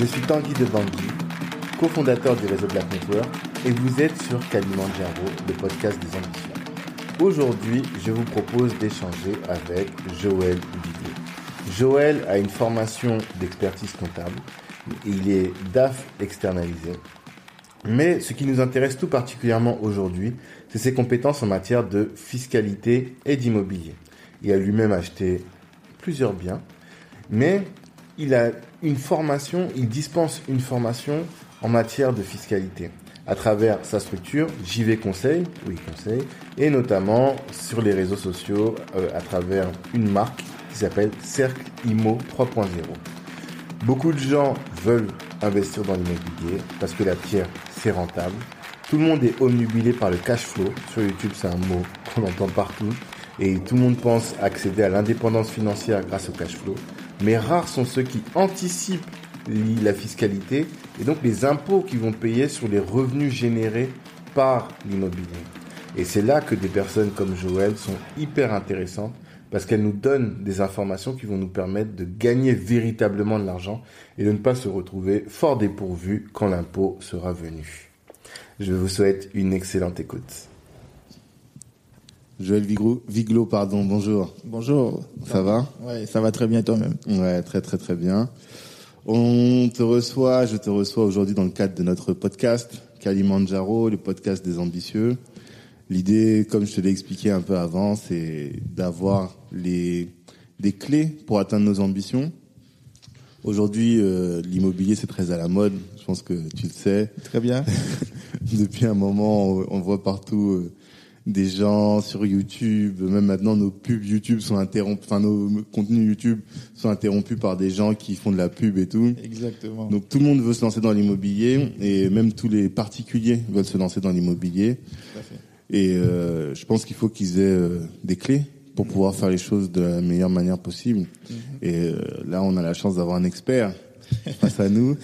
Je suis Tanguy de Bangui, cofondateur du réseau Black Network, et vous êtes sur Kalimandjaro, le podcast des ambitions. Aujourd'hui, je vous propose d'échanger avec Joël Viglé. Joël a une formation d'expertise comptable. Il est DAF externalisé. Mais ce qui nous intéresse tout particulièrement aujourd'hui, c'est ses compétences en matière de fiscalité et d'immobilier. Il a lui-même acheté plusieurs biens, mais il a une formation, il dispense une formation en matière de fiscalité à travers sa structure JV Conseil, oui Conseil, et notamment sur les réseaux sociaux euh, à travers une marque qui s'appelle Cercle Imo 3.0. Beaucoup de gens veulent investir dans l'immobilier parce que la pierre c'est rentable. Tout le monde est omnubilé par le cash flow. Sur YouTube, c'est un mot qu'on entend partout. Et tout le monde pense accéder à l'indépendance financière grâce au cash flow. Mais rares sont ceux qui anticipent la fiscalité et donc les impôts qu'ils vont payer sur les revenus générés par l'immobilier. Et c'est là que des personnes comme Joël sont hyper intéressantes parce qu'elles nous donnent des informations qui vont nous permettre de gagner véritablement de l'argent et de ne pas se retrouver fort dépourvu quand l'impôt sera venu. Je vous souhaite une excellente écoute. Joël Viglo, pardon, bonjour. Bonjour. Ça va? Ouais, ça va très bien toi-même? Ouais, très très très bien. On te reçoit, je te reçois aujourd'hui dans le cadre de notre podcast Kalimandjaro, le podcast des ambitieux. L'idée, comme je te l'ai expliqué un peu avant, c'est d'avoir les des clés pour atteindre nos ambitions. Aujourd'hui, euh, l'immobilier c'est très à la mode. Je pense que tu le sais. Très bien. Depuis un moment, on voit partout euh, des gens sur YouTube, même maintenant nos pubs YouTube sont interrompus, enfin nos contenus YouTube sont interrompus par des gens qui font de la pub et tout. Exactement. Donc tout le monde veut se lancer dans l'immobilier et même tous les particuliers veulent se lancer dans l'immobilier. Et euh, je pense qu'il faut qu'ils aient euh, des clés pour pouvoir faire les choses de la meilleure manière possible. Mhm. Et euh, là, on a la chance d'avoir un expert face à nous.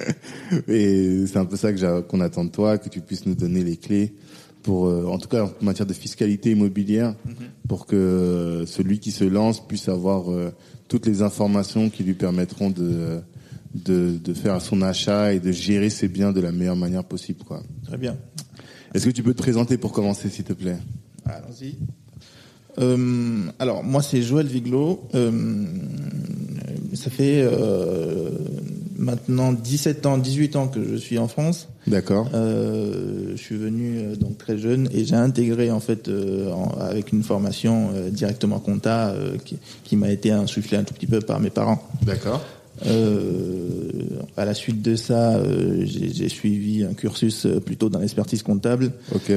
et c'est un peu ça que qu'on attend de toi, que tu puisses nous donner les clés pour, euh, en tout cas en matière de fiscalité immobilière, mhm. pour que celui qui se lance puisse avoir euh, toutes les informations qui lui permettront de, de, de faire son achat et de gérer ses biens de la meilleure manière possible. Quoi. Très bien. Est-ce que tu peux te présenter pour commencer, s'il te plaît? Allons-y. Euh, alors moi c'est Joël Viglo. Euh, ça fait euh, maintenant 17 ans, 18 ans que je suis en France. D'accord. Euh, je suis venu euh, donc très jeune et j'ai intégré en fait avec une formation directement compta qui, qui m'a été insufflée un tout petit peu par mes parents. D'accord. Euh, à la suite de ça, euh, j'ai suivi un cursus euh, plutôt dans l'expertise comptable.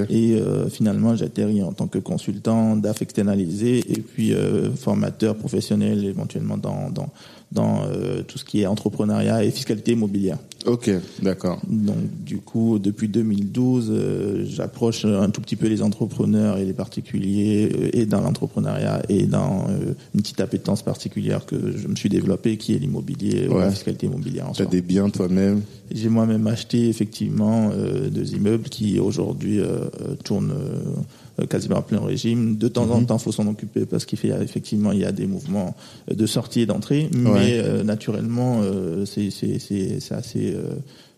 Et finalement, j'ai atterri en tant que consultant DAF externalisé et puis formateur professionnel éventuellement dans, dans, dans euh, tout ce qui est entrepreneuriat et fiscalité immobilière. Ok, d'accord. Donc du coup, depuis 2012, euh, j'approche un tout petit peu les entrepreneurs et les particuliers euh, et dans l'entrepreneuriat et dans une petite appétence particulière que je me suis développée qui est l'immobilier la fiscalité immobilière. Tu as des biens toi-même J'ai moi-même acheté effectivement deux immeubles qui aujourd'hui tournent quasiment à plein régime. De temps en mhm. temps, faut s'en occuper parce qu'il fait effectivement il y a des mouvements de sortie et d'entrée, mais euh, naturellement euh, c'est c'est assez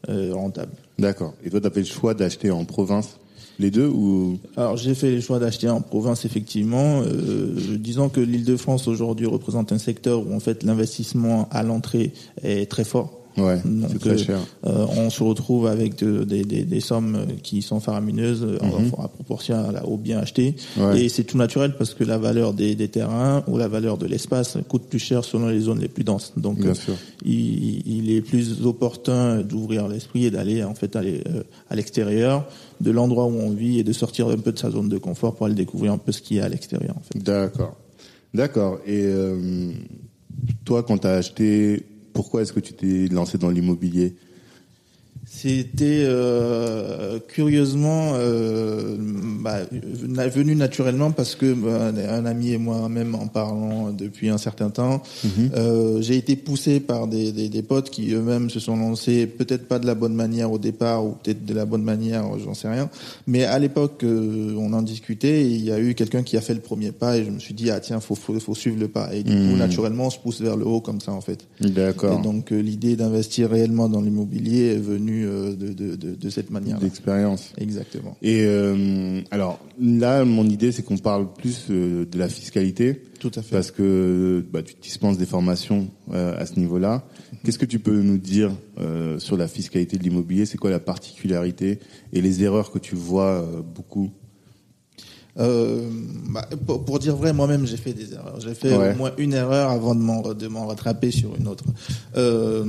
rentable. D'accord. Et toi, tu as fait le choix d'acheter en province les deux ou? Alors j'ai fait le choix d'acheter en province effectivement. Euh, disons que l'Île-de-France aujourd'hui représente un secteur où en fait l'investissement à l'entrée est très fort. Ouais, c'est très euh, cher. Euh, on se retrouve avec des, des, des, sommes qui sont faramineuses euh, mhm. à proportion au bien acheté. Et c'est tout naturel parce que la valeur des, des terrains ou la valeur de l'espace coûte plus cher selon les zones les plus denses. Donc, il, il, est plus opportun d'ouvrir l'esprit et d'aller en fait aller à l'extérieur de l'endroit où on vit et de sortir un peu de sa zone de confort pour aller découvrir un peu ce qu'il y a à l'extérieur. En fait. D'accord, d'accord. Et toi, quand tu as acheté pourquoi est-ce que tu t'es lancé dans l'immobilier? C'était euh, curieusement euh, bah, venu naturellement parce que bah, un ami et moi-même en parlant depuis un certain temps, mhm. euh, j'ai été poussé par des, des, des potes qui eux-mêmes se sont lancés, peut-être pas de la bonne manière au départ ou peut-être de la bonne manière, j'en sais rien. Mais à l'époque, euh, on en discutait. Et il y a eu quelqu'un qui a fait le premier pas et je me suis dit ah tiens faut faut, faut suivre le pas. Et du coup mhm. naturellement on se pousse vers le haut comme ça en fait. D'accord. Et donc euh, l'idée d'investir réellement dans l'immobilier est venue de, de, cette manière. D'expérience. Exactement. Et euh, alors là, mon idée, c'est qu'on parle plus euh, de la fiscalité. Tout à fait. Parce que bah, tu dispenses des formations à ce niveau-là. Qu'est-ce que tu peux nous dire sur la fiscalité de l'immobilier? C'est quoi la particularité et les erreurs que tu vois beaucoup? Euh, bah, pour, pour, dire vrai, moi-même j'ai fait des erreurs. J'ai fait au moins une erreur avant de m'en de m'en rattraper sur une autre. Euh,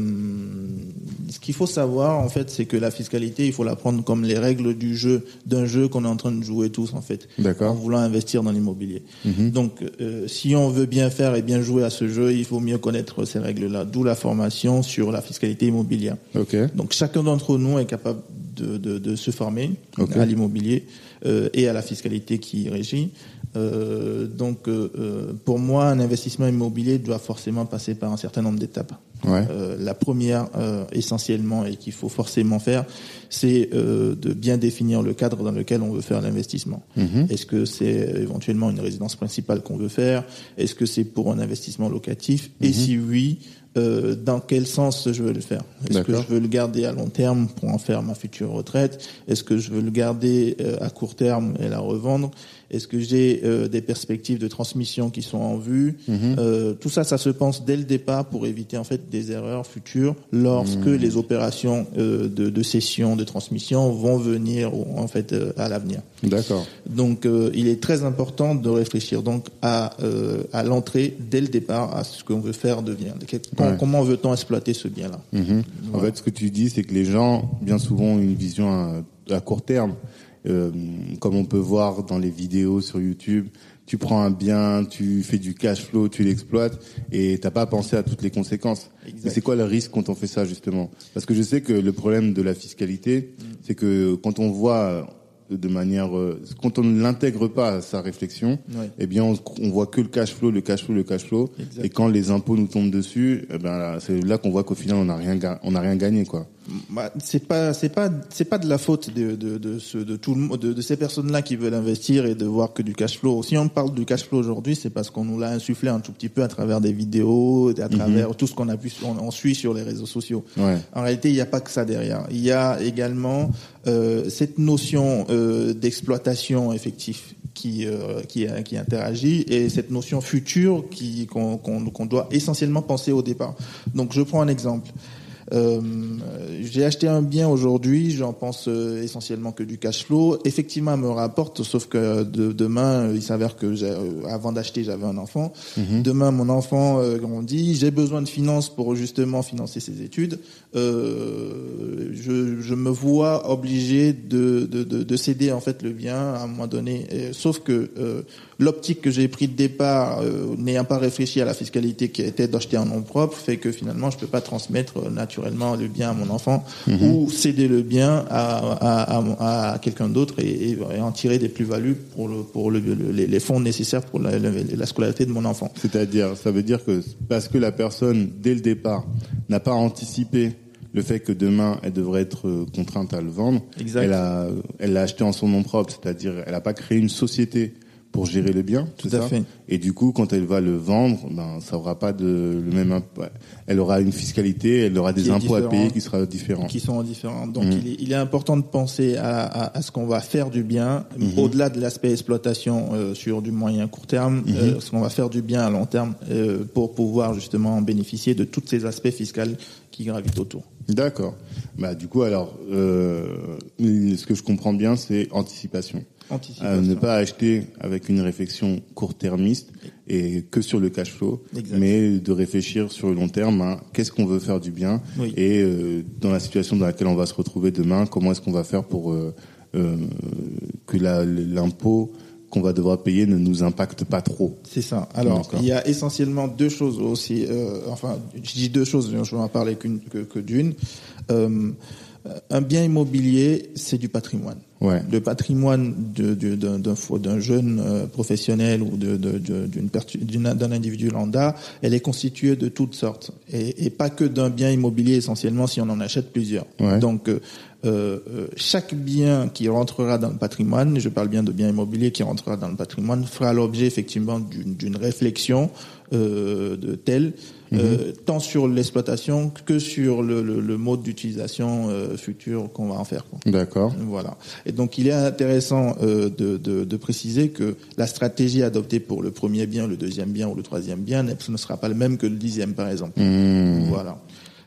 ce qu'il faut savoir en fait, c'est que la fiscalité, il faut la prendre comme les règles du jeu, d'un jeu qu'on est en train de jouer tous en fait, en voulant investir dans l'immobilier. Mhm. Donc, euh, si on veut bien faire et bien jouer à ce jeu, il faut mieux connaître ces règles-là. D'où la formation sur la fiscalité immobilière. Okay. Donc, chacun d'entre nous est capable de, de, de se former à l'immobilier euh, et à la fiscalité qui régit. Euh, donc, euh, euh, pour moi, un investissement immobilier doit forcément passer par un certain nombre d'étapes. Ouais. Euh, la première, essentiellement, et qu'il faut forcément faire, c'est de bien définir le cadre dans lequel on veut faire l'investissement. Mhm. Est-ce que c'est éventuellement une résidence principale qu'on veut faire? Est-ce que c'est pour un investissement locatif? Et mhm. si oui, euh, dans quel sens je veux le faire? Est-ce que je veux le garder à long terme pour en faire ma future retraite? Est-ce que je veux le garder euh, à court terme et la revendre? Est-ce que j'ai euh, des perspectives de transmission qui sont en vue mhm. euh, Tout ça, ça se pense dès le départ pour éviter en fait des erreurs futures lorsque mhm. les opérations euh, de, de, cession, de transmission vont venir en fait à l'avenir. D'accord. Donc, il est très important de réfléchir donc à à l'entrée dès le départ à ce qu'on veut faire de bien. Comment veut-on exploiter ce bien-là? Mhm. En fait, ce que tu dis, c'est que les gens, bien souvent, ont une vision à, à court terme. Euh, comme on peut voir dans les vidéos sur YouTube, tu prends un bien, tu fais du cash flow, tu l'exploites et t'as pas pensé à toutes les conséquences. Mais c'est quoi le risque quand on fait ça justement? Parce que je sais que le problème de la fiscalité, mm. c'est que quand on voit de manière euh, quand on ne l'intègre pas à sa réflexion, eh bien on, on, voit que le cash flow, le cash flow, le cash flow. Et quand les impôts nous tombent dessus, eh ben c'est là qu'on voit qu'au final on n'a rien on n'a rien gagné quoi. Bah, c'est pas c'est pas c'est pas de la faute de de de, ce, de tout le de, de ces personnes là qui veulent investir et de voir que du cash flow. Si on parle du cash flow aujourd'hui, c'est parce qu'on nous l'a insufflé un tout petit peu à travers des vidéos, à travers mhm. tout ce qu'on a pu on, suit sur les réseaux sociaux. Ouais. En réalité, il n'y a pas que ça derrière. Il y a également euh, cette notion euh, d'exploitation effective qui euh, qui qui interagit et cette notion future qui qu'on qu'on doit essentiellement penser au départ. Donc je prends un exemple. Euh, j'ai acheté un bien aujourd'hui, j'en pense euh, essentiellement que du cash flow. Effectivement, elle me rapporte, sauf que de, demain, il s'avère que euh, avant d'acheter, j'avais un enfant. Mhm. Demain, mon enfant grandit, j'ai besoin de finances pour justement financer ses études. Euh, je, je, me vois obligé de, de, de, de, céder en fait le bien à un moment donné. Et, sauf que l'optique que j'ai pris de départ, n'ayant pas réfléchi à la fiscalité qui était d'acheter un nom propre, fait que finalement, je peux pas transmettre naturellement naturellement le bien à mon enfant mhm. ou céder le bien à, à, à, quelqu'un d'autre et, et, en tirer des plus-values pour, le, pour le, les, fonds nécessaires pour la, la, scolarité de mon enfant. C'est-à-dire, ça veut dire que parce que la personne, dès le départ, n'a pas anticipé le fait que demain elle devrait être contrainte à le vendre, elle a, elle l'a acheté en son nom propre, c'est-à-dire elle n'a pas créé une société pour gérer le bien, tout à fait. Et du coup, quand elle va le vendre, ben ça aura pas de le même Elle aura une fiscalité, elle aura des impôts à payer qui sera différents. Qui sont différents. Donc mm. il, est, il, est, important de penser à, à, à ce qu'on va faire du bien, mm-hmm. au-delà de l'aspect exploitation euh, sur du moyen court terme, mm-hmm. euh, ce qu'on va faire du bien à long terme euh, pour pouvoir justement bénéficier de tous ces aspects fiscaux qui gravitent autour. D'accord. Bah du coup alors, euh, ce que je comprends bien, c'est anticipation. Anticipation. ne pas acheter avec une réflexion court-termiste et que sur le cash flow, mais de réfléchir sur le long terme, qu'est-ce qu'on veut faire du bien et euh, dans la situation dans laquelle on va se retrouver demain, comment est-ce qu'on va faire pour euh, euh, que l'impôt qu'on va devoir payer ne nous impacte pas trop. C'est ça. Alors, il y a essentiellement deux choses aussi. Euh, enfin, je dis deux choses, je vais en parler que, que d'une. Euh, un bien immobilier, c'est du patrimoine. Ouais. Le patrimoine d'un jeune euh, professionnel ou d'un individu lambda, elle est constituée de toutes sortes et, et pas que d'un bien immobilier essentiellement si on en achète plusieurs. Donc euh, euh, chaque bien qui rentrera dans le patrimoine, je parle bien de bien immobilier qui rentrera dans le patrimoine, fera l'objet effectivement d'une réflexion euh, de telle euh, mhm. tant sur l'exploitation que sur le, le, le mode d'utilisation euh, futur qu'on va en faire. D'accord. Voilà. Et donc il est intéressant euh, de, de, de, préciser que la stratégie adoptée pour le premier bien, le deuxième bien ou le troisième bien ne sera pas le même que le dixième par exemple. Mhm. Voilà.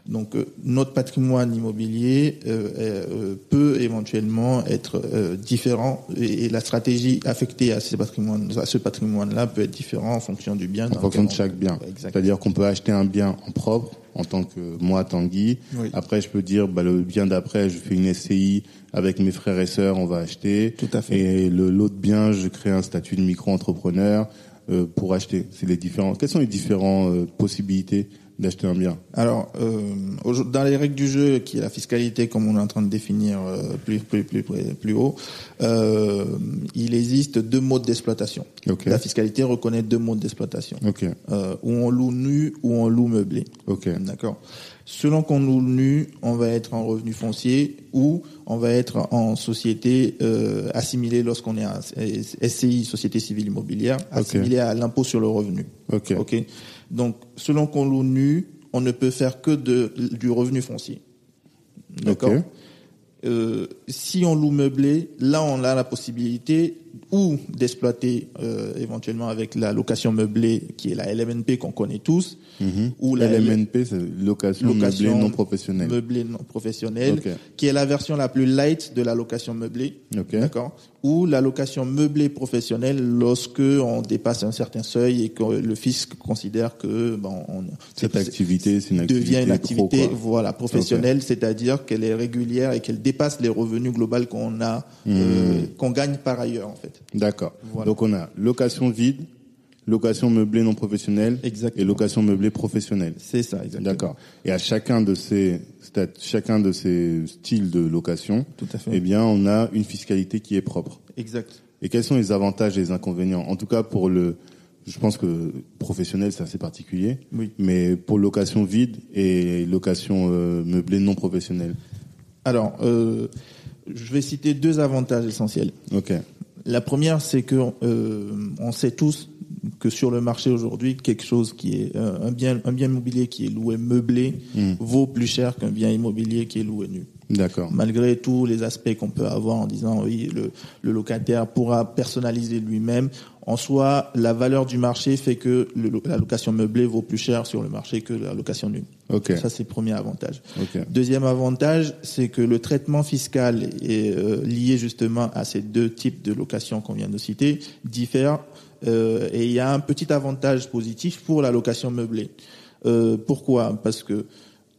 Donc euh, notre patrimoine immobilier euh, euh, peut éventuellement être différent et, la stratégie affectée à, ces patrimoines, à ce patrimoine-là peut être différent en fonction du bien. En fonction de chaque bien. C'est-à-dire qu'on peut acheter un bien en propre en tant que moi Tanguy. Après, je peux dire bah, le bien d'après, je fais une SCI avec mes frères et sœurs, on va acheter. Tout à fait. Et le l'autre bien, je crée un statut de micro-entrepreneur pour acheter. C'est les différents. Quelles sont les différentes possibilités d'acheter un bien Alors, euh, dans les règles du jeu, qui est la fiscalité, comme on est en train de définir euh, plus, plus, plus, plus haut, euh, il existe deux modes d'exploitation. La fiscalité reconnaît deux modes d'exploitation. Euh, où on loue nu ou on loue meublé. D'accord. Selon qu'on loue nu, on va être en revenu foncier ou on va être en société euh, assimilée lorsqu'on est en SCI, Société Civile Immobilière, assimilée à l'impôt sur le revenu. Ok. Donc, selon qu'on loue nu, on ne peut faire que de, du revenu foncier. D'accord euh, Si on loue meublé, là, on a la possibilité ou d'exploiter euh, éventuellement avec la location meublée, qui est la LMNP qu'on connaît tous, mhm. ou la LMNP, c'est location, meublée non professionnelle. Meublée non professionnelle, qui est la version la plus light de la location meublée. D'accord ou la location meublée professionnelle lorsque on dépasse un certain seuil et que le fisc considère que bon, on, cette activité, c'est une activité devient une activité voilà professionnelle, c'est-à-dire qu'elle est régulière et qu'elle dépasse les revenus globaux qu'on a, hmm. euh, qu'on gagne par ailleurs fait. D'accord. Donc on a location vide, location meublée non professionnelle et location meublée professionnelle. C'est ça, exactement. D'accord. Et à chacun de ces chacun de ces styles de location, Tout à fait. eh bien, on a une fiscalité qui est propre. Exact. Et quels sont les avantages et les inconvénients? En tout cas, pour le, je pense que professionnel, c'est assez particulier. Oui. Mais pour location vide et location euh, meublée non professionnelle. Alors, euh, je vais citer deux avantages essentiels. Ok. La première, c'est que euh, on sait tous que sur le marché aujourd'hui, quelque chose qui est euh, un bien un bien immobilier qui est loué meublé hmm. vaut plus cher qu'un bien immobilier qui est loué nu. D'accord. Malgré tous les aspects qu'on peut avoir en disant oui, le, le locataire pourra personnaliser lui-même. En soi, la valeur du marché fait que le, la location meublée vaut plus cher sur le marché que la location nue. Okay. Ça, c'est le premier avantage. Okay. Deuxième avantage, c'est que le traitement fiscal est euh, lié justement à ces deux types de location qu'on vient de citer diffère euh, et il y a un petit avantage positif pour la location meublée. Euh, pourquoi? Parce que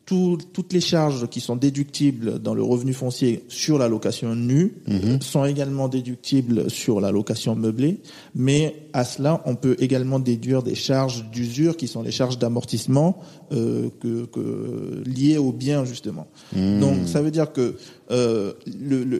toutes les charges qui sont déductibles dans le revenu foncier sur la location nue mhm. sont également déductibles sur la location meublée, mais à cela, on peut également déduire des charges d'usure qui sont les charges d'amortissement euh, que, que, liées au bien justement. Mhm. Donc ça veut dire que euh,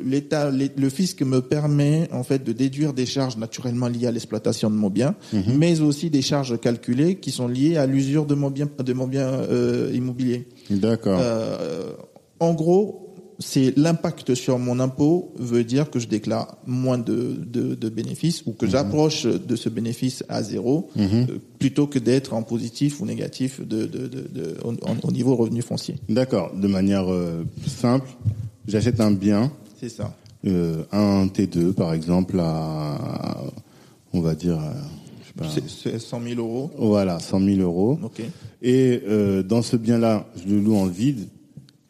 l'État, le, le, fisc me permet en fait de déduire des charges naturellement liées à l'exploitation de mon bien, mhm. mais aussi des charges calculées qui sont liées à l'usure de mon bien, de mon bien euh, immobilier. D'accord. Euh, en gros, c'est l'impact sur mon impôt veut dire que je déclare moins de, de, de bénéfices ou que Mhm. j'approche de ce bénéfice à zéro Mhm. euh, plutôt que d'être en positif ou négatif de, de au, au niveau revenu foncier. D'accord. De manière euh, simple, j'achète un bien, C'est ça. euh, un T2 par exemple, à, on va dire, euh, je sais pas, C'est c'est 100 000 euros. voilà, 100 000 euros. Et euh, dans ce bien-là, je le loue en vide.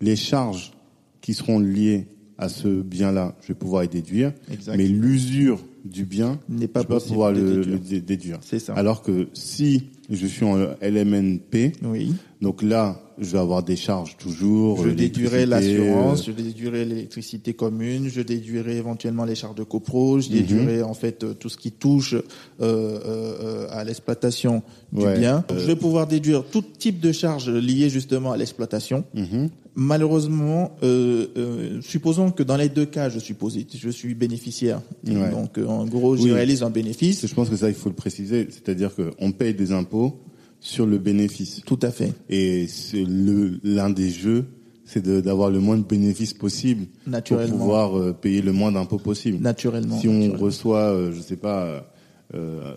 Les charges qui seront liées à ce bien-là, je vais pouvoir les déduire. Mais l'usure du bien, N'est pas je vais pas pouvoir le, déduire. le dé- déduire. C'est ça. Alors que si je suis en LMNP, Oui. donc là, je vais avoir des charges toujours. Je déduirai l'assurance, je déduirai l'électricité commune, je déduirai éventuellement les charges de copro, je Mhm. déduirai en fait euh, tout ce qui touche euh, euh, à l'exploitation du Ouais. bien. Je vais pouvoir déduire tout type de charges liées justement à l'exploitation mhm. malheureusement, euh, supposons que dans les deux cas, je suis positif, je suis bénéficiaire. Donc, en gros, je réalise un bénéfice. Je pense que ça, il faut le préciser. C'est-à-dire qu'on paye des impôts sur le bénéfice. Tout à fait. Et c'est l'un des jeux, c'est d'avoir le moins de bénéfices possible pour pouvoir payer le moins d'impôts possible. Naturellement. Si on reçoit, je sais pas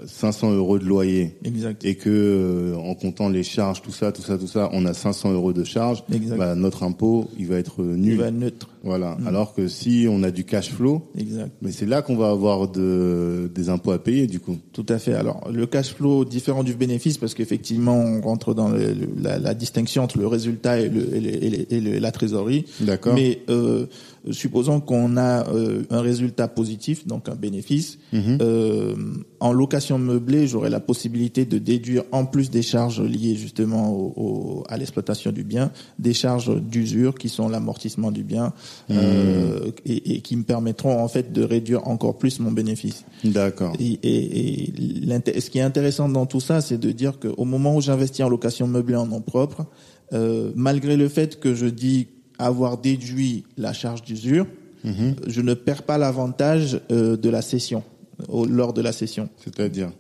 500 euh, euros de loyer et que euh, en comptant les charges, tout ça, tout ça, tout ça, on a 500 euros de charges, bah, notre impôt il va être nul. Il va neutre. Voilà. Mm. Alors que si on a du cash flow, exact. mais c'est là qu'on va avoir de, des impôts à payer du coup. Tout à fait. Alors le cash flow différent du bénéfice parce qu'effectivement on rentre dans la, la, distinction entre le résultat et, le, et, et, la trésorerie. D'accord. Mais euh, supposons qu'on a euh, un résultat positif, donc un bénéfice, mhm. euh, en location meublée, j'aurai la possibilité de déduire, en plus des charges liées justement au, à l'exploitation du bien, des charges d'usure qui sont l'amortissement du bien euh, et, et, qui me permettront en fait de réduire encore plus mon bénéfice. D'accord. Et, et, et ce qui est intéressant dans tout ça, c'est de dire qu'au moment où j'investis en location meublée en nom propre, euh, malgré le fait que je dis avoir déduit la charge d'usure, mhm. je ne perds pas l'avantage euh, de la cession lors de la cession. C'est-à-dire?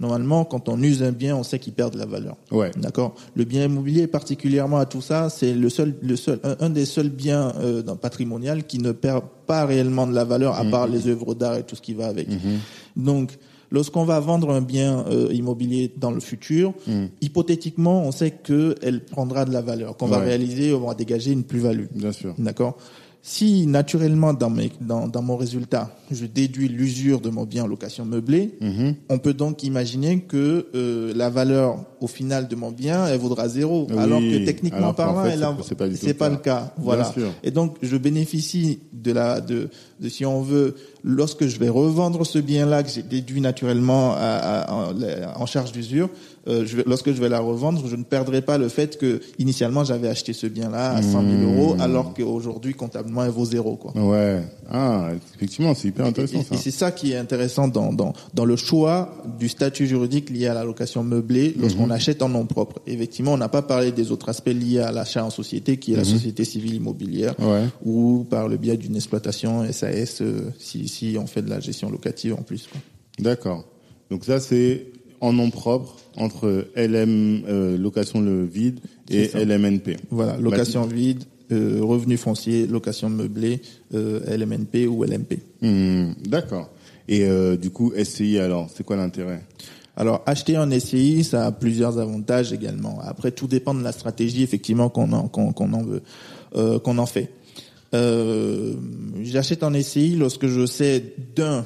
Normalement, quand on use un bien, on sait qu'il perd de la valeur. Ouais. D'accord? Le bien immobilier, particulièrement à tout ça, c'est le seul, le seul, un, des seuls biens euh, patrimonial qui ne perd pas réellement de la valeur, à mhm. part les œuvres d'art et tout ce qui va avec. Mhm. Donc, Lorsqu'on va vendre un bien euh, immobilier dans le futur, hmm. hypothétiquement, on sait qu'elle prendra de la valeur, qu'on va réaliser, on va dégager une plus-value. Bien sûr. D'accord? Si naturellement dans, mes, dans, dans mon résultat, je déduis l'usure de mon bien en location meublée, mhm. on peut donc imaginer que euh, la valeur au final de mon bien, elle vaudra zéro. alors que techniquement parlant, c'est pas, pas, le cas. Voilà. Et donc je bénéficie de la de, de si on veut lorsque je vais revendre ce bien-là que j'ai déduit naturellement à, en charge d'usure, euh, je lorsque je vais la revendre, je ne perdrai pas le fait que initialement j'avais acheté ce bien-là à 100 000 mmh. euros, alors qu'aujourd'hui comptablement elle vaut zéro. Quoi. Ouais. Ah, effectivement, c'est hyper intéressant. Et, ça. c'est ça qui est intéressant dans, dans dans le choix du statut juridique lié à la location meublée lorsqu'on mmh. Achète en nom propre. Effectivement, on n'a pas parlé des autres aspects liés à l'achat en société, qui est la mmh. société civile immobilière, ou par le biais d'une exploitation SAS, euh, si si on fait de la gestion locative en plus. D'accord. Donc ça c'est en nom propre entre LM euh, location le vide et LMNP. Voilà, location vide, euh, revenu foncier, location meublée, euh, LMNP ou LMP. Hmm, d'accord. Et du coup, SCI alors, c'est quoi l'intérêt? Alors, acheter un SCI, ça a plusieurs avantages également. Après, tout dépend de la stratégie effectivement qu'on en, qu'on, en veut, qu'on en fait. J'achète un SCI lorsque je sais d'un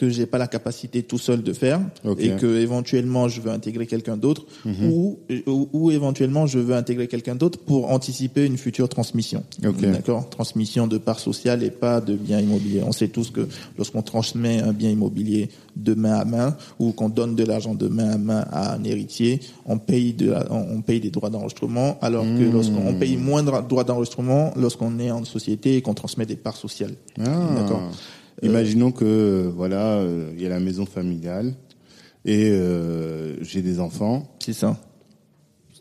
que j'ai pas la capacité tout seul de faire et que éventuellement je veux intégrer quelqu'un d'autre mhm. ou, ou, éventuellement je veux intégrer quelqu'un d'autre pour anticiper une future transmission. D'accord, transmission de parts sociales et pas de biens immobiliers. On sait tous que lorsqu'on transmet un bien immobilier de main à main ou qu'on donne de l'argent de main à main à un héritier, on paye de on paye des droits d'enregistrement alors que hmm. lorsqu'on paye moins de droits d'enregistrement lorsqu'on est en société et qu'on transmet des parts sociales. Ah. D'accord? Euh, Imaginons que voilà, euh, il y a la maison familiale et euh, j'ai des enfants. C'est ça.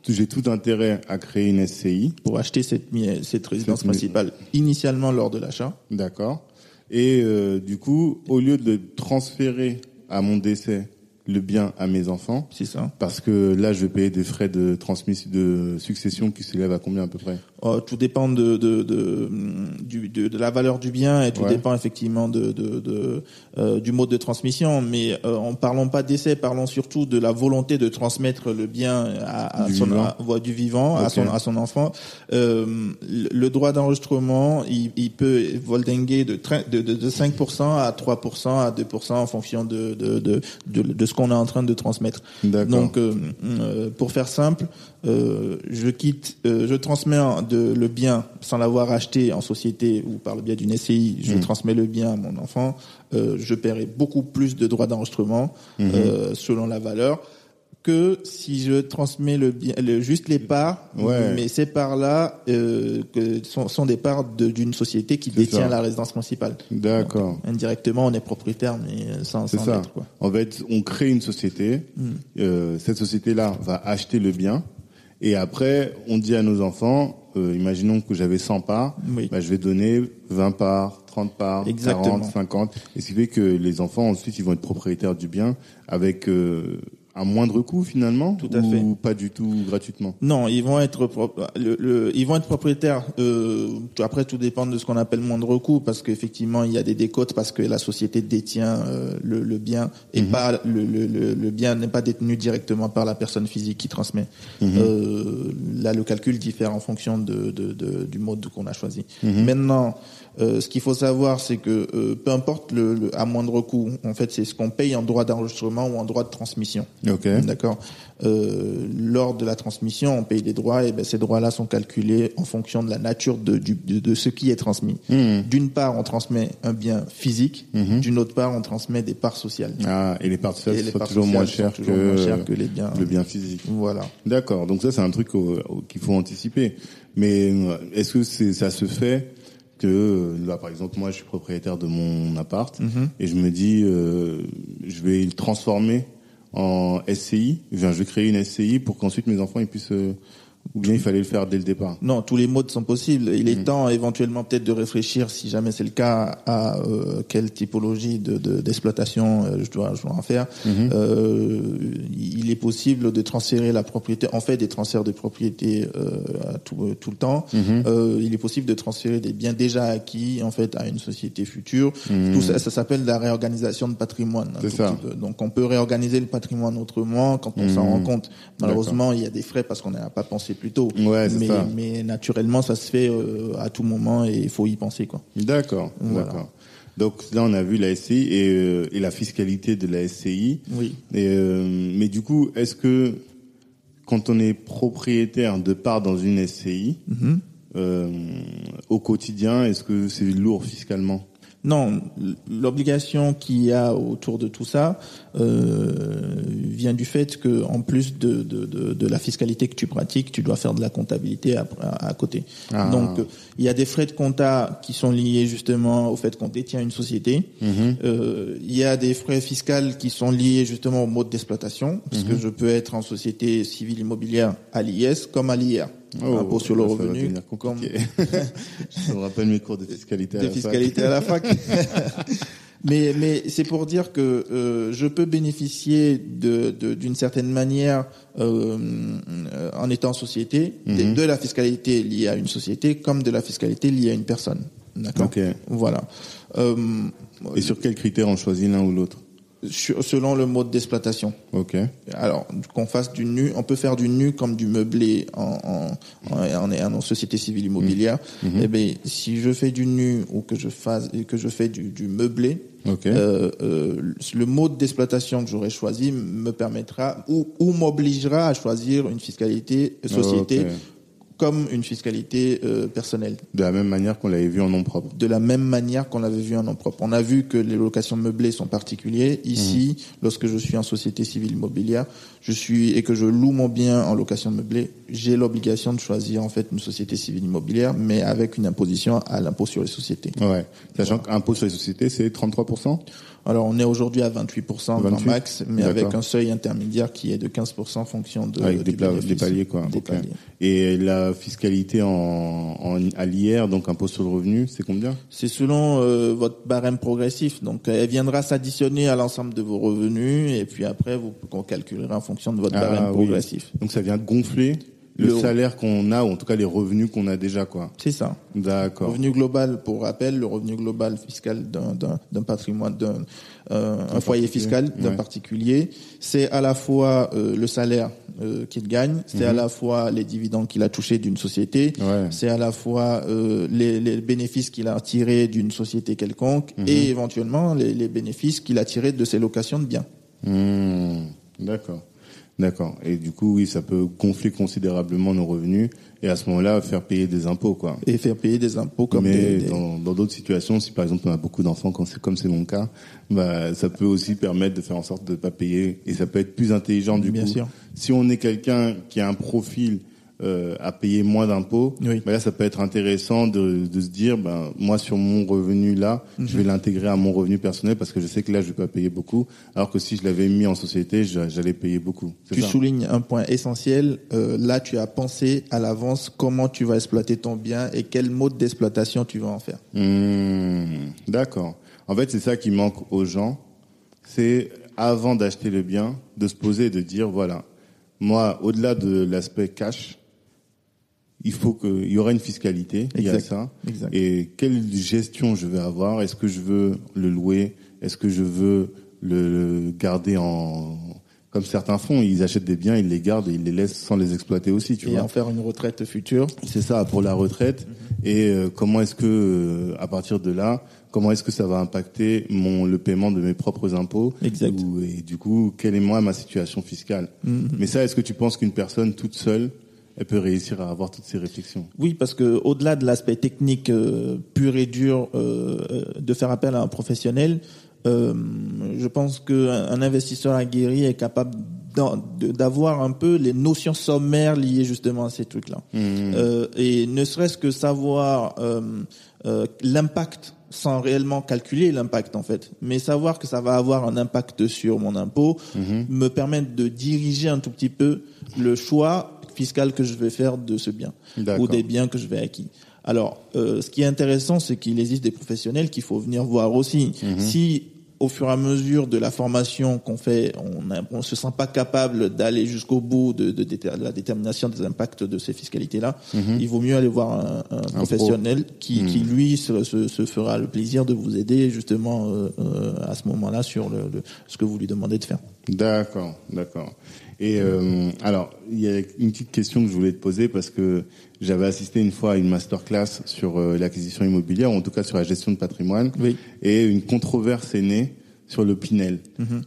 J'ai tout intérêt à créer une SCI pour acheter cette cette résidence principale initialement lors de l'achat. D'accord. Et du coup, au lieu de transférer à mon décès le bien à mes enfants. C'est ça. Parce que là, je vais payer des frais de transmission, de succession qui s'élèvent à combien à peu près? Oh, Tout dépend de de, de, de, de, la valeur du bien et tout dépend effectivement de, de, de euh, du mode de transmission. Mais euh, en parlons pas d'essai, parlons surtout de la volonté de transmettre le bien à, à son vivant. du vivant à son à son enfant. Euh, le droit d'enregistrement, il, il, peut voldinguer de, de, de, de 5% à 3% à 2% en fonction de de, de, de, de ce qu'on est en train de transmettre. Donc, euh, euh, pour faire simple, euh, je quitte, je transmets de, le bien sans l'avoir acheté en société ou par le biais d'une SCI, je hmm. transmets le bien à mon enfant. je paierai beaucoup plus de droits d'enregistrement hmm. selon la valeur que si je transmets le le, juste les parts, mais ces parts-là euh, sont, sont, des parts d'une société qui détient la résidence principale. D'accord. Indirectement, on est propriétaire, mais sans, sans ça. Quoi. En fait, on crée une société. Hmm. Euh, cette société-là va acheter le bien, et après, on dit à nos enfants euh, imaginons que j'avais 100 parts, bah, je vais donner 20 parts, 30 parts, Exactement. 40, 50. Et ce qui fait que les enfants, ensuite, ils vont être propriétaires du bien avec euh, un moindre coût finalement tout à fait. ou pas du tout gratuitement? Non ils vont être le, le, ils vont être propriétaires euh, après tout dépend de ce qu'on appelle moindre coût parce qu'effectivement il y a des décotes parce que la société détient euh, le, le, bien et mhm. pas le, le bien n'est pas détenu directement par la personne physique qui transmet mhm. euh, là le calcul diffère en fonction de, de, de du mode qu'on a choisi mhm. maintenant euh, ce qu'il faut savoir, c'est que euh, peu importe le, le, à moindre coût, en fait, c'est ce qu'on paye en droit d'enregistrement ou en droit de transmission. Ok. D'accord. Euh, lors de la transmission, on paye des droits et ben, ces droits-là sont calculés en fonction de la nature de, du, de, de ce qui est transmis. Hmm. D'une part, on transmet un bien physique. Hmm. D'une autre part, on transmet des parts sociales. Ah, et les parts sociales sont toujours, moins, chères que, les biens. Le bien physique. Voilà. D'accord. Donc ça, c'est un truc qu'il faut anticiper. Mais euh, est-ce que c'est, ça se fait que là par exemple moi je suis propriétaire de mon appart mhm. et je me dis euh, je vais le transformer en SCI, je vais créer une SCI pour qu'ensuite mes enfants ils puissent euh, ou bien il fallait le faire dès le départ? Non, tous les modes sont possibles. Il est mmh. temps éventuellement peut-être de réfléchir, si jamais c'est le cas, à euh, quelle typologie de, d'exploitation euh, je, dois, je dois en faire. Mmh. Euh, il est possible de transférer la propriété. On fait des transferts de propriété euh, tout, tout le temps. Mmh. il est possible de transférer des biens déjà acquis en fait à une société future. Tout ça, ça s'appelle la réorganisation de patrimoine. C'est ça. Donc on peut réorganiser le patrimoine autrement quand on s'en rend compte. Malheureusement, il y a des frais parce qu'on n'a pas pensé plus tôt. Ouais, mais, ça. mais naturellement, ça se fait euh, à tout moment et il faut y penser. quoi. D'accord, d'accord. Donc là, on a vu la SCI et, euh, et la fiscalité de la SCI. Oui. Et, euh, mais du coup, est-ce que quand on est propriétaire de part dans une SCI, mm-hmm. au quotidien, est-ce que c'est lourd fiscalement? Non, l'obligation qu'il y a autour de tout ça euh, vient du fait que, en plus de, de, de, de, la fiscalité que tu pratiques, tu dois faire de la comptabilité à, à, côté. Ah. Donc, il y a des frais de compta qui sont liés justement au fait qu'on détient une société. Mm-hmm. euh, il y a des frais fiscaux qui sont liés justement au mode d'exploitation, parce que mm-hmm. je peux être en société civile immobilière à l'IS comme à l'IR. Oh, impôt sur le revenu. Comme... je me rappelle mes cours de fiscalité à de la fiscalité à la fac. mais mais c'est pour dire que euh, je peux bénéficier de d'une certaine manière euh, en étant société mhm. de, la fiscalité liée à une société comme de la fiscalité liée à une personne. D'accord? Okay. Voilà. Euh, Et sur quels critères on choisit l'un ou l'autre? Selon le mode d'exploitation. Ok. Alors qu'on fasse du nu, on peut faire du nu comme du meublé en en, en, en, en société civile immobilière. Mmh. mmh. Eh bien, si je fais du nu ou que je fasse que je fais du, du meublé, okay. euh, euh, le mode d'exploitation que j'aurais choisi me permettra ou, ou m'obligera à choisir une fiscalité société comme une fiscalité euh, personnelle. De la même manière qu'on l'avait vu en nom propre. De la même manière qu'on l'avait vu en nom propre. On a vu que les locations meublées sont particulières. Ici, mmh. lorsque je suis en société civile immobilière, je suis et que je loue mon bien en location meublée, j'ai l'obligation de choisir en fait une société civile immobilière, mais avec une imposition à l'impôt sur les sociétés. Ouais. Sachant ouais. qu'impôt sur les sociétés, c'est 33 alors on est aujourd'hui à 28%, 28 max, mais avec un seuil intermédiaire qui est de 15% en fonction de avec des, des, paliers quoi. Des okay. paliers. Et la fiscalité en, en à l'IR, donc impôt sur le revenu, c'est combien? C'est selon euh, votre barème progressif. Donc elle viendra s'additionner à l'ensemble de vos revenus et puis après vous on calculera en fonction de votre ah, barème oui. progressif. Donc ça vient gonfler le, le salaire qu'on a ou en tout cas les revenus qu'on a déjà quoi. C'est ça. D'accord. Revenu global pour rappel, le revenu global fiscal d'un patrimoine d'un euh, un foyer fiscal d'un ouais. particulier, c'est à la fois euh, le salaire euh, qu'il gagne, c'est mmh. à la fois les dividendes qu'il a touchés d'une société, ouais. c'est à la fois euh, les, les, bénéfices qu'il a tirés d'une société quelconque mmh. et éventuellement les, les bénéfices qu'il a tirés de ses locations de biens. Mmh. D'accord. D'accord. Et du coup, oui, ça peut gonfler considérablement nos revenus et à ce moment-là faire payer des impôts, quoi. Et faire payer des impôts comme. Mais des, dans d'autres situations, si par exemple on a beaucoup d'enfants, comme c'est mon cas, bah ça peut aussi permettre de faire en sorte de pas payer et ça peut être plus intelligent du Bien coup. Sûr. Si on est quelqu'un qui a un profil euh, à payer moins d'impôts, oui. ben là ça peut être intéressant de, de se dire ben moi sur mon revenu là, je vais Mhm. l'intégrer à mon revenu personnel parce que je sais que là je vais pas payer beaucoup, alors que si je l'avais mis en société, j'a- j'allais payer beaucoup. Tu ça soulignes un point essentiel. euh, là, tu as pensé à l'avance comment tu vas exploiter ton bien et quel mode d'exploitation tu vas en faire. Hmm, D'accord. En fait, c'est ça qui manque aux gens. C'est avant d'acheter le bien, de se poser et de dire voilà, moi, au-delà de l'aspect cash, il faut que il y aura une fiscalité, il y a ça. Exact. Et quelle gestion je vais avoir? Est-ce que je veux le louer? Est-ce que je veux le, garder en comme certains font, ils achètent des biens, ils les gardent et ils les laissent sans les exploiter aussi, tu et vois. en faire une retraite future. C'est ça pour la retraite. Et euh, comment est-ce que, euh, à partir de là, comment est-ce que ça va impacter mon le paiement de mes propres impôts? Exact. Ou- Et du coup, quelle est moi ma situation fiscale? Mais ça, est-ce que tu penses qu'une personne toute seule, elle peut réussir à avoir toutes ces réflexions. Oui, parce que au-delà de l'aspect technique euh, pur et dur euh, euh, de faire appel à un professionnel, euh, je pense qu'un un investisseur aguerri est capable d'avoir un peu les notions sommaires liées justement à ces trucs-là. Euh, et ne serait-ce que savoir l'impact sans réellement calculer l'impact en fait, mais savoir que ça va avoir un impact sur mon impôt me permet de diriger un tout petit peu le choix fiscal que je vais faire de ce bien ou des biens que je vais acquis. Alors, euh, ce qui est intéressant, c'est qu'il existe des professionnels qu'il faut venir voir aussi. Si au fur et à mesure de la formation qu'on fait, on on se sent pas capable d'aller jusqu'au bout de, de déter- de la détermination des impacts de ces fiscalités-là, il vaut mieux aller voir un, un professionnel qui, qui lui se, se- se fera le plaisir de vous aider justement euh, euh, à ce moment-là sur le, le- ce que vous lui demandez de faire. D'accord, d'accord. Et euh, alors, il y a une petite question que je voulais te poser parce que j'avais assisté une fois à une masterclass sur euh, l'acquisition immobilière, ou en tout cas sur la gestion de patrimoine, Oui. et une controverse est née sur le Pinel.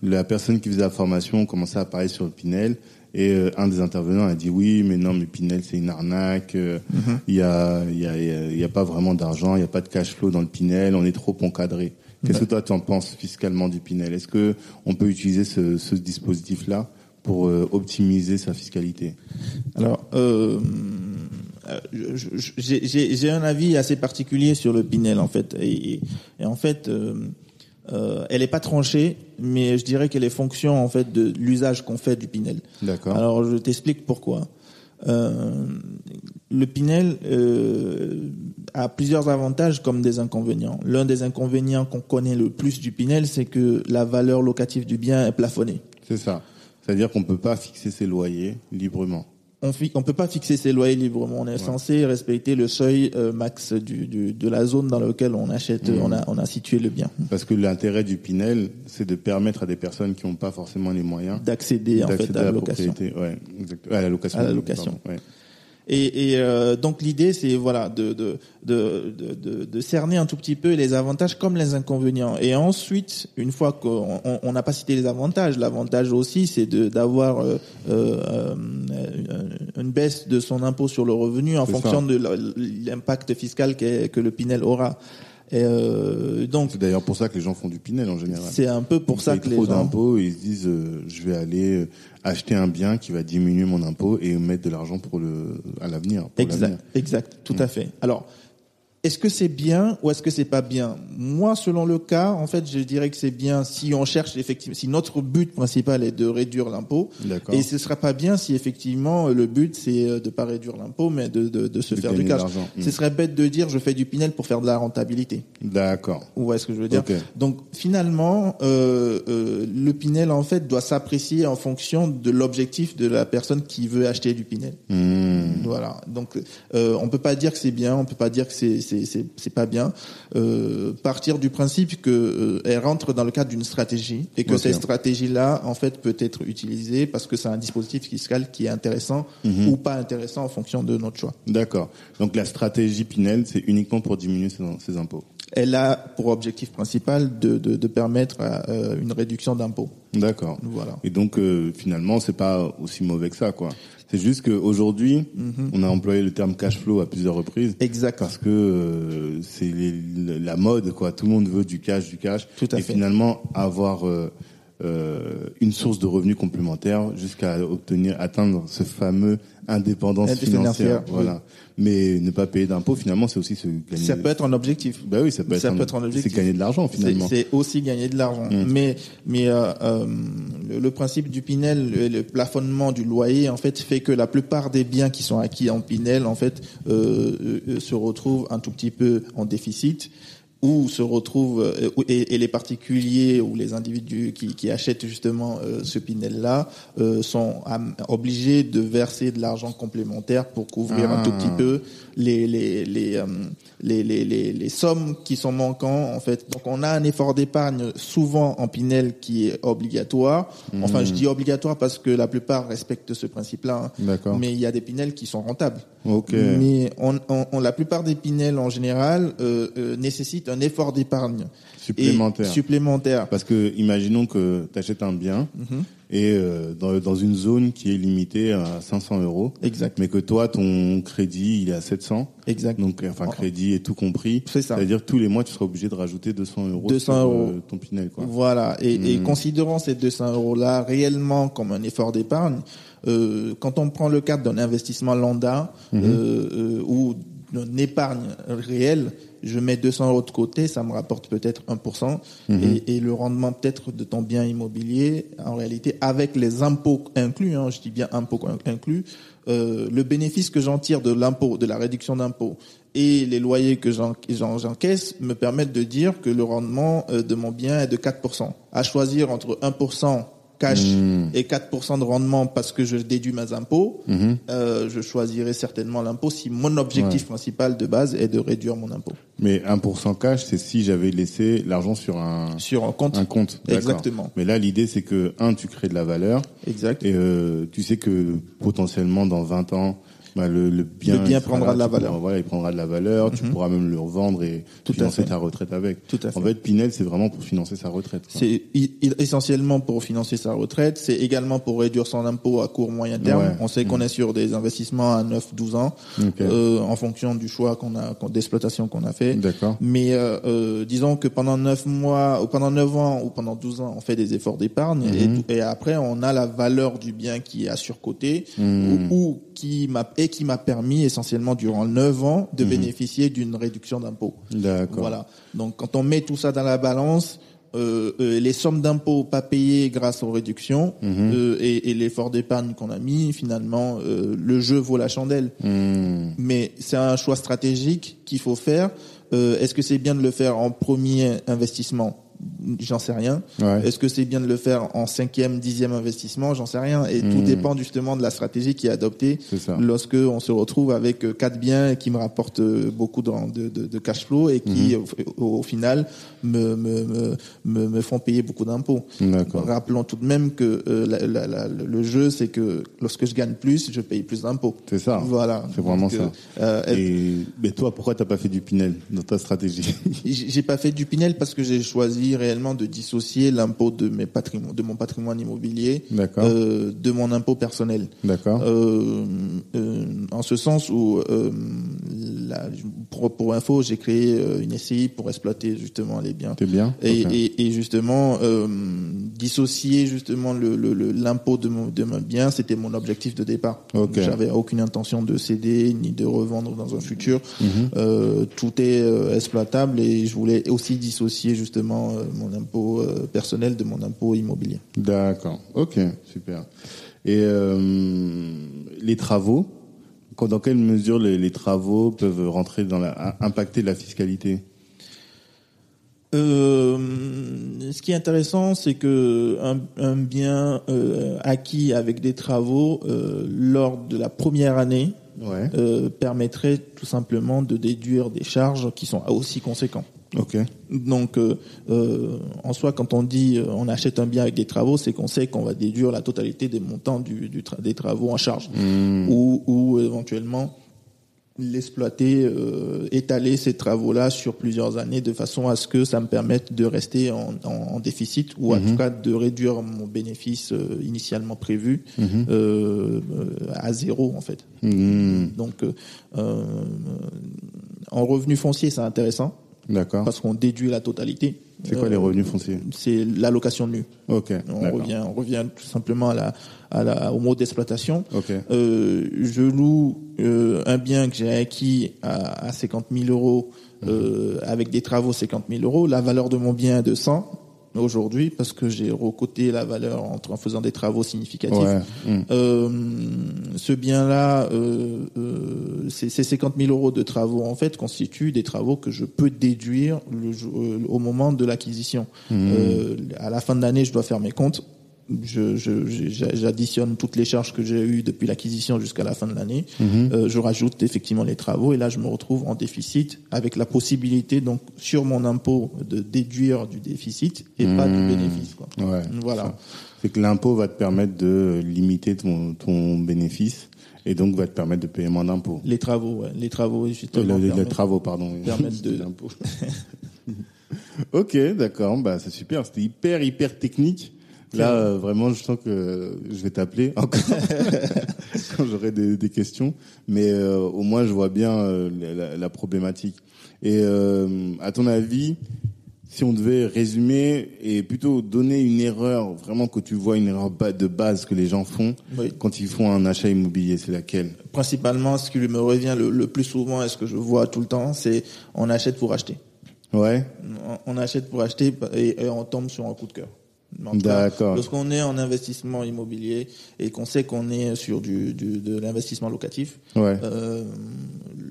La personne qui faisait la formation commençait à parler sur le Pinel, et euh, un des intervenants a dit oui, mais non, mais Pinel c'est une arnaque. euh, Il y a, il y a, il y a- il y a pas vraiment d'argent, il y a pas de cash flow dans le Pinel, on est trop encadré. Qu'est-ce que toi tu en penses fiscalement du Pinel? Est-ce que on peut utiliser ce, ce dispositif-là? Pour euh, optimiser sa fiscalité Alors, euh, euh, j'ai un avis assez particulier sur le Pinel en fait, et, et en fait, euh, euh, elle est pas tranchée, mais je dirais qu'elle est fonction en fait de l'usage qu'on fait du Pinel. D'accord. Alors, je t'explique pourquoi. Euh, le Pinel euh, a plusieurs avantages comme des inconvénients. L'un des inconvénients qu'on connaît le plus du Pinel, c'est que la valeur locative du bien est plafonnée. C'est ça. C'est-à-dire qu'on peut pas fixer ses loyers librement. on on peut pas fixer ses loyers librement. On est censé respecter le seuil euh, max du, du- de la zone dans laquelle on achète, Mmh. on a, on a situé le bien, Parce que l'intérêt du Pinel, c'est de permettre à des personnes qui n'ont pas forcément les moyens d'accéder en fait à à la la location. propriété. Ouais, exact. À la location. À la location. pardon, ouais. Et, et euh, donc l'idée, c'est voilà de de, de, de, de- cerner un tout petit peu les avantages comme les inconvénients. Et ensuite, une fois qu'on on- on n'a pas cité les avantages, l'avantage aussi, c'est d'avoir euh, euh, une baisse de son impôt sur le revenu en fonction ça. de l'impact fiscal que le Pinel aura. Et euh, donc C'est d'ailleurs pour ça que les gens font du Pinel en général. c'est un peu pour Ils ça que les trop gens d'impôts ils se disent euh, je vais aller euh, acheter un bien qui va diminuer mon impôt et mettre de l'argent pour le à l'avenir. Exact, exact, tout Mm. à fait. Alors, est-ce que c'est bien ou est-ce que c'est pas bien? Moi, selon le cas, en fait, je dirais que c'est bien si on cherche effectivement, si notre but principal est de réduire l'impôt. D'accord. Et ce sera pas bien si effectivement le but c'est euh, de pas réduire l'impôt, mais de, de, de se De faire du cash. l'argent. Mm. Ce serait bête de dire je fais du Pinel pour faire de la rentabilité. D'accord. Vous voyez ce que je veux dire? Donc finalement, euh, euh, le Pinel en fait doit s'apprécier en fonction de l'objectif de la personne qui veut acheter du Pinel. Hmm. Voilà. Donc, euh, on peut pas dire que c'est bien, on peut pas dire que c'est c'est pas bien. Euh, partir du principe que euh, elle rentre dans le cadre d'une stratégie et que cette stratégie-là, en fait, peut être utilisée parce que c'est un dispositif fiscal qui est intéressant Mhm. ou pas intéressant en fonction de notre choix. D'accord. Donc la stratégie Pinel, c'est uniquement pour diminuer ses, ses impôts. Elle a pour objectif principal de de, de permettre euh, une réduction d'impôts. D'accord. Voilà. Et donc finalement, c'est pas aussi mauvais que ça, quoi. C'est juste qu'aujourd'hui, on a employé le terme cash flow à plusieurs reprises. Mhm. Exact. Parce que euh, c'est la mode, quoi. Tout le monde veut du cash, du cash. Tout à et fait. finalement, avoir euh, euh, une source de revenus complémentaire jusqu'à obtenir atteindre ce fameux indépendance financière. Voilà. Mais ne pas payer d'impôts, finalement, c'est aussi se gagner. Ça peut être un objectif. Bah oui, ça peut, être, un, objectif. C'est gagner de l'argent finalement. C'est aussi gagner de l'argent. Mmh. Mais mais euh, euh, le, principe du Pinel, le, plafonnement du loyer, en fait, fait que la plupart des biens qui sont acquis en Pinel, en fait, euh, euh se retrouvent un tout petit peu en déficit où se retrouvent euh, et, les particuliers ou les individus qui, qui achètent justement euh, ce Pinel-là euh, sont obligés de verser de l'argent complémentaire pour couvrir un tout petit ah. peu les les les, les les, les les sommes qui sont manquants en fait. Donc on a un effort d'épargne souvent en Pinel qui est obligatoire. Enfin, je hmm. dis obligatoire parce que la plupart respectent ce principe-là. Hein. Mais il y a des Pinels qui sont rentables. Okay. Mais on, on, la plupart des Pinel en général euh, nécessitent un effort d'épargne supplémentaire. supplémentaire. Parce que imaginons que tu achètes un bien mhm. et euh, dans, dans, une zone qui est limitée à 500 euros. Exact. Mais que toi, ton crédit, il est à 700. Exact. Donc, enfin, crédit et tout compris. C'est ça. C'est-à-dire tous les mois, tu seras obligé de rajouter 200 euros 200 sur, euros. Euh, ton Pinel. Quoi. Voilà. Et, et mhm. considérant ces 200 euros-là réellement comme un effort d'épargne, euh, quand on prend le cadre d'un investissement lambda euh, ou d'une épargne réelle, je mets 200 euros de côté, ça me rapporte peut-être 1%, mhm. et, et, le rendement peut-être de ton bien immobilier, en réalité, avec les impôts inclus, hein, je dis bien impôts inclus, euh, le bénéfice que j'en tire de l'impôt, de la réduction d'impôt, et les loyers que j'encaisse me permettent de dire que le rendement euh, de mon bien est de 4%. À choisir entre 1% cash hmm. et 4% de rendement parce que je déduis mes impôts, hmm. euh, je choisirai certainement l'impôt si mon objectif principal de base est de réduire mon impôt. Mais 1% cash, c'est si j'avais laissé l'argent sur un sur un compte. Un compte, exactement. Mais là, l'idée c'est que un, tu crées de la valeur. Exact. Et euh, tu sais que potentiellement dans 20 ans, bah, le, le, bien, le bien prendra de la valeur. voilà, il prendra de la valeur. Tu mhm. pourras même le revendre et Tout financer ta retraite avec. Tout à fait. En fait, Pinel, c'est vraiment pour financer sa retraite. C'est essentiellement pour financer sa retraite. C'est également pour réduire son impôt à court moyen terme. On sait qu'on mhm. est sur des investissements à 9-12 ans, euh, en fonction du choix qu'on a, d'exploitation qu'on a fait. D'accord. Mais euh, euh, disons que pendant 9 mois, ou pendant 9 ans, ou pendant 12 ans, on fait des efforts d'épargne et, mhm. et, après, on a la valeur du bien qui est à surcoté ou, ou qui m'a et qui m'a permis essentiellement durant 9 ans de mhm. bénéficier d'une réduction d'impôts. D'accord. Voilà. Donc quand on met tout ça dans la balance, euh, euh, les sommes d'impôts pas payées grâce aux réductions mhm. euh, et, et l'effort d'épargne qu'on a mis, finalement, le jeu vaut la chandelle. Mhm. Mais c'est un choix stratégique qu'il faut faire. Est-ce que c'est bien de le faire en premier investissement? J'en sais rien. Est-ce que c'est bien de le faire en cinquième, dixième investissement? J'en sais rien. Et tout hmm. dépend justement de la stratégie qui est adoptée lorsque on se retrouve avec euh, quatre biens qui me rapportent euh, beaucoup de, de, de cash flow et qui, hmm. au, final, me, me, me, me, font payer beaucoup d'impôts. Rappelons tout de même que euh, la, la, le jeu, c'est que lorsque je gagne plus, je paye plus d'impôts. C'est ça. Voilà. C'est vraiment ça. et mais toi, pourquoi t'as pas fait du Pinel dans ta stratégie? J'ai pas fait du Pinel parce que j'ai choisi réellement de dissocier l'impôt de mes patrimoines, de mon patrimoine immobilier, euh, de mon impôt personnel. D'accord. Euh, euh, en ce sens où, euh, la, pour, pour, info, j'ai créé une SCI pour exploiter justement les biens. Tes biens. Et, et, et, justement dissocier justement le, l'impôt de mon de mon bien, c'était mon objectif de départ. Okay. J'avais aucune intention de céder ni de revendre dans un futur. Mhm. tout est exploitable et je voulais aussi dissocier justement mon impôt euh, personnel de mon impôt immobilier. D'accord. Ok, super. Et euh, les travaux, dans quelle mesure les, travaux peuvent rentrer dans la, impacter la fiscalité? Ce qui est intéressant, c'est que un, bien acquis avec des travaux lors de la première année permettrait tout simplement de déduire des charges qui sont aussi conséquentes. Ok. Donc, euh, euh, en soi, quand on dit euh, on achète un bien avec des travaux, c'est qu'on sait qu'on va déduire la totalité des montants du, du des travaux en charge, hmm. ou, ou éventuellement l'exploiter, euh, étaler ces travaux-là sur plusieurs années de façon à ce que ça me permette de rester en, en, en déficit ou en hmm. tout cas de réduire mon bénéfice euh, initialement prévu hmm. euh, à zéro en fait. Donc en revenu foncier, c'est intéressant D'accord. Parce qu'on déduit la totalité. C'est quoi les revenus fonciers C'est l'allocation nue. Ok. On revient, on revient tout simplement à la, à la, au mode d'exploitation. Ok. Euh, je loue euh, un bien que j'ai acquis à, à 50 000 euros euh, avec des travaux 50 000 euros. La valeur de mon bien est de 100 aujourd'hui parce que j'ai recoté la valeur en, en, faisant des travaux significatifs. Ouais. Mmh. Euh, ce bien-là, euh, euh, ces 50 000 euros de travaux en fait constituent des travaux que je peux déduire le, euh, au moment de l'acquisition. Mmh. Euh, à la fin de l'année, je dois faire mes comptes je, j'additionne toutes les charges que j'ai eues depuis l'acquisition jusqu'à la fin de l'année. Mhm. Euh, je rajoute effectivement les travaux et là je me retrouve en déficit avec la possibilité donc sur mon impôt de déduire du déficit et pas du mhm. bénéfice. Quoi. Ouais, voilà. C'est que l'impôt va te permettre de limiter ton, ton bénéfice et donc va te permettre de payer moins d'impôts. Les travaux, ouais. les travaux justement. Les, travaux, pardon. Permettent de ok, d'accord. Bah c'est super. C'était hyper hyper technique. Là, euh, vraiment, je sens que je vais t'appeler encore quand j'aurai des, des, questions. Mais euh, au moins, je vois bien euh, la, la, problématique. Et à ton avis, si on devait résumer et plutôt donner une erreur, vraiment que tu vois une erreur de base que les gens font quand ils font un achat immobilier, c'est laquelle? Principalement, ce qui me revient le, le plus souvent et ce que je vois tout le temps, c'est on achète pour acheter. Ouais. On, achète pour acheter et on tombe sur un coup de cœur. D'accord. Lorsqu'on est en investissement immobilier et qu'on sait qu'on est sur du, du de l'investissement locatif, ouais. euh,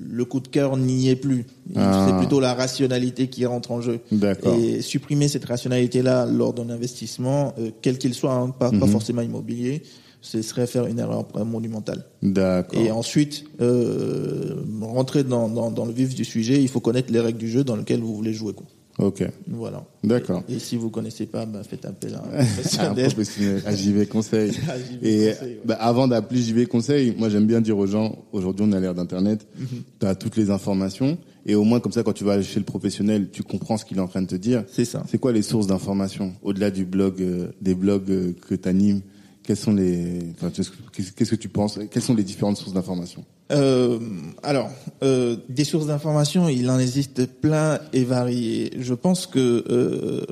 le coup de cœur n'y est plus. Ah. C'est plutôt la rationalité qui rentre en jeu. Et supprimer cette rationalité-là lors d'un investissement, euh, quel qu'il soit, hein, pas, pas mhm. forcément immobilier, ce serait faire une erreur monumentale. D'accord. Et ensuite, euh, rentrer dans, dans, dans, le vif du sujet, il faut connaître les règles du jeu dans lequel vous voulez jouer. Quoi. Ok. Voilà. D'accord. Et, si vous connaissez pas, bah, faites appel à un professionnel. un professionnel, à JV Conseil. et bah, avant d'appeler JV Conseil, moi j'aime bien dire aux gens, aujourd'hui on a l'ère d'Internet, mhm. tu as toutes les informations, et au moins comme ça quand tu vas chez le professionnel, tu comprends ce qu'il est en train de te dire. C'est ça. C'est quoi les sources d'informations Au-delà du blog, euh, des blogs euh, que tu animes, quelles sont les, enfin, qu'est-ce que tu penses? Quelles sont les différentes sources d'informations? Euh, alors, euh, des sources d'information, il en existe plein et variées. Je pense que euh,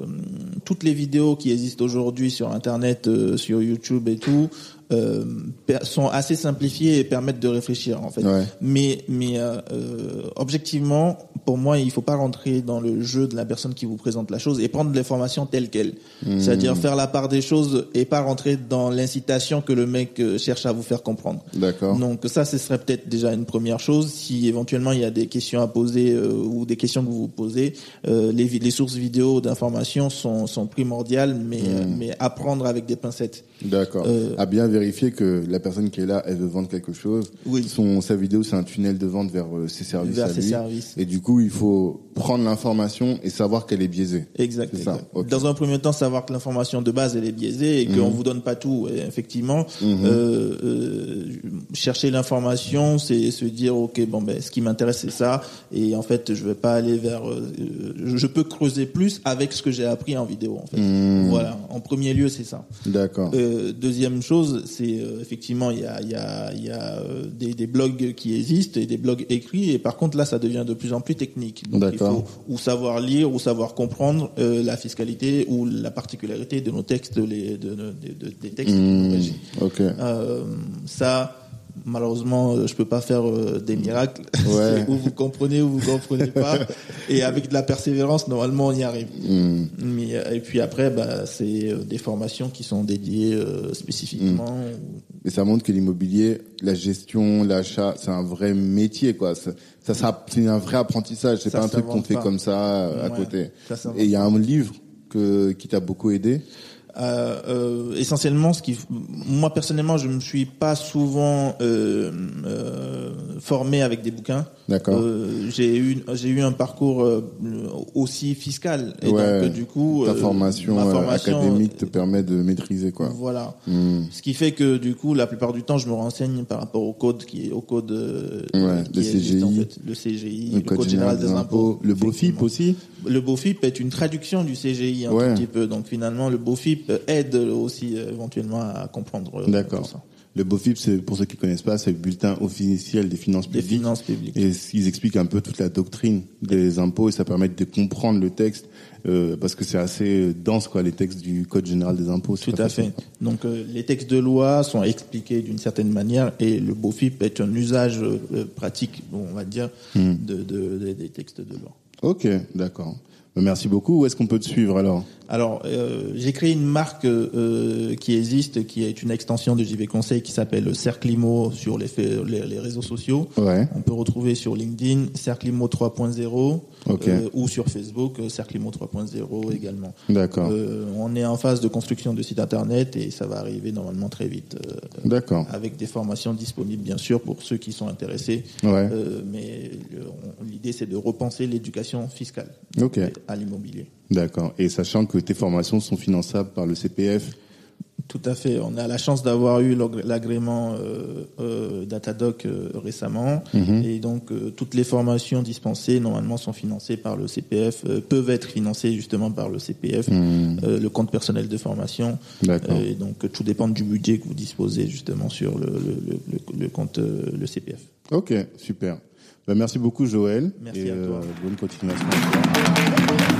toutes les vidéos qui existent aujourd'hui sur Internet, euh, sur YouTube et tout, euh, sont assez simplifiées et permettent de réfléchir en fait. Mais mais euh, euh, objectivement, pour moi, il faut pas rentrer dans le jeu de la personne qui vous présente la chose et prendre l'information telle qu'elle. Mmh. C'est-à-dire faire la part des choses et pas rentrer dans l'incitation que le mec cherche à vous faire comprendre. D'accord. Donc ça, ce serait peut-être déjà une première chose. Si éventuellement il y a des questions à poser ou des questions que vous vous posez, les, les sources vidéo d'information sont, sont primordiales, mais mmh. mais apprendre avec des pincettes. D'accord. à bien vérifier que la personne qui est là, elle veut vendre quelque chose. Oui. Son, sa vidéo, c'est un tunnel de vente vers euh, ses services. Vers ses services. Et du coup, il faut prendre l'information et savoir qu'elle est biaisée. Exact. Ça. Dans un premier temps, savoir que l'information de base, elle est biaisée et qu'on mhm. vous donne pas tout. Et effectivement, mhm. euh, euh, chercher l'information, c'est se dire, ok, bon, ben, ce qui m'intéresse, c'est ça. Et en fait, je vais pas aller vers. Euh, je peux creuser plus avec ce que j'ai appris en vidéo. En fait. Mhm. Voilà. En premier lieu, c'est ça. D'accord. Euh, deuxième chose, c'est euh, effectivement il y a, y a, y a euh, des, des, blogs qui existent et des blogs écrits et par contre là ça devient de plus en plus technique. Donc il faut ou savoir lire ou savoir comprendre euh, la fiscalité ou la particularité de nos textes, les, de, de, de des textes. Mmh, ok. ça malheureusement, euh, je peux pas faire euh, des miracles. Ouais. ou vous comprenez ou vous comprenez pas. et avec de la persévérance, normalement, on y arrive. Hmm. Mais, euh, et puis après, bah, c'est des formations qui sont dédiées spécifiquement. Hmm. Et ça montre que l'immobilier, la gestion, l'achat, c'est un vrai métier, quoi. Ça, ça c'est un vrai apprentissage. C'est pas un truc qu'on fait comme ça à côté. et il y a un livre que, qui t'a beaucoup aidé. Euh, euh, essentiellement, ce qui, moi personnellement, je me suis pas souvent euh, euh formé avec des bouquins. D'accord. Euh, j'ai eu j'ai eu un parcours euh, aussi fiscal et ouais, donc du coup ta formation, formation académique te permet de maîtriser quoi. Voilà. Hmm. Ce qui fait que du coup, la plupart du temps, je me renseigne par rapport au code qui est au code ouais, qui le CGI, en fait, le CGI, le, code, général des, impôts, le BOFIP aussi. Le BOFIP est une traduction du CGI un petit peu. Donc finalement, le BOFIP aide aussi éventuellement à comprendre D'accord. Le BOFIP, c'est pour ceux qui connaissent pas, c'est le bulletin officiel des finances publiques. Des finances publiques. Et ils expliquent un peu toute la doctrine des impôts et ça permet de comprendre le texte euh, parce que c'est assez dense quoi les textes du code général des impôts. Tout à fait. Donc euh, les textes de loi sont expliqués d'une certaine manière et le BOFIP est un usage euh, pratique, on va dire, hmm. de, de, des textes de loi. Ok, d'accord. Merci beaucoup. Où est-ce qu'on peut te suivre alors alors, euh, j'ai créé une marque euh, qui existe, qui est une extension de JV Conseil, qui s'appelle Cerclimo sur les, les, réseaux sociaux. On peut retrouver sur LinkedIn Cerclimo 3.0 euh, ou sur Facebook Cerclimo 3.0 également. D'accord. on est en phase de construction de site internet et ça va arriver normalement très vite. D'accord. Avec des formations disponibles bien sûr pour ceux qui sont intéressés. mais l'idée c'est de repenser l'éducation fiscale à l'immobilier. D'accord. Et sachant que tes formations sont finançables par le CPF tout à fait. On a la chance d'avoir eu l'agrément euh, euh, Datadoc euh, récemment, mhm. et donc toutes les formations dispensées normalement sont financées par le CPF, peuvent être financées justement par le CPF, mhm. le compte personnel de formation. et donc tout dépend du budget que vous disposez justement sur le, le, compte le CPF. Ok, super. Ben, merci beaucoup Joël. Merci à toi. Bonne continuation. Thank you.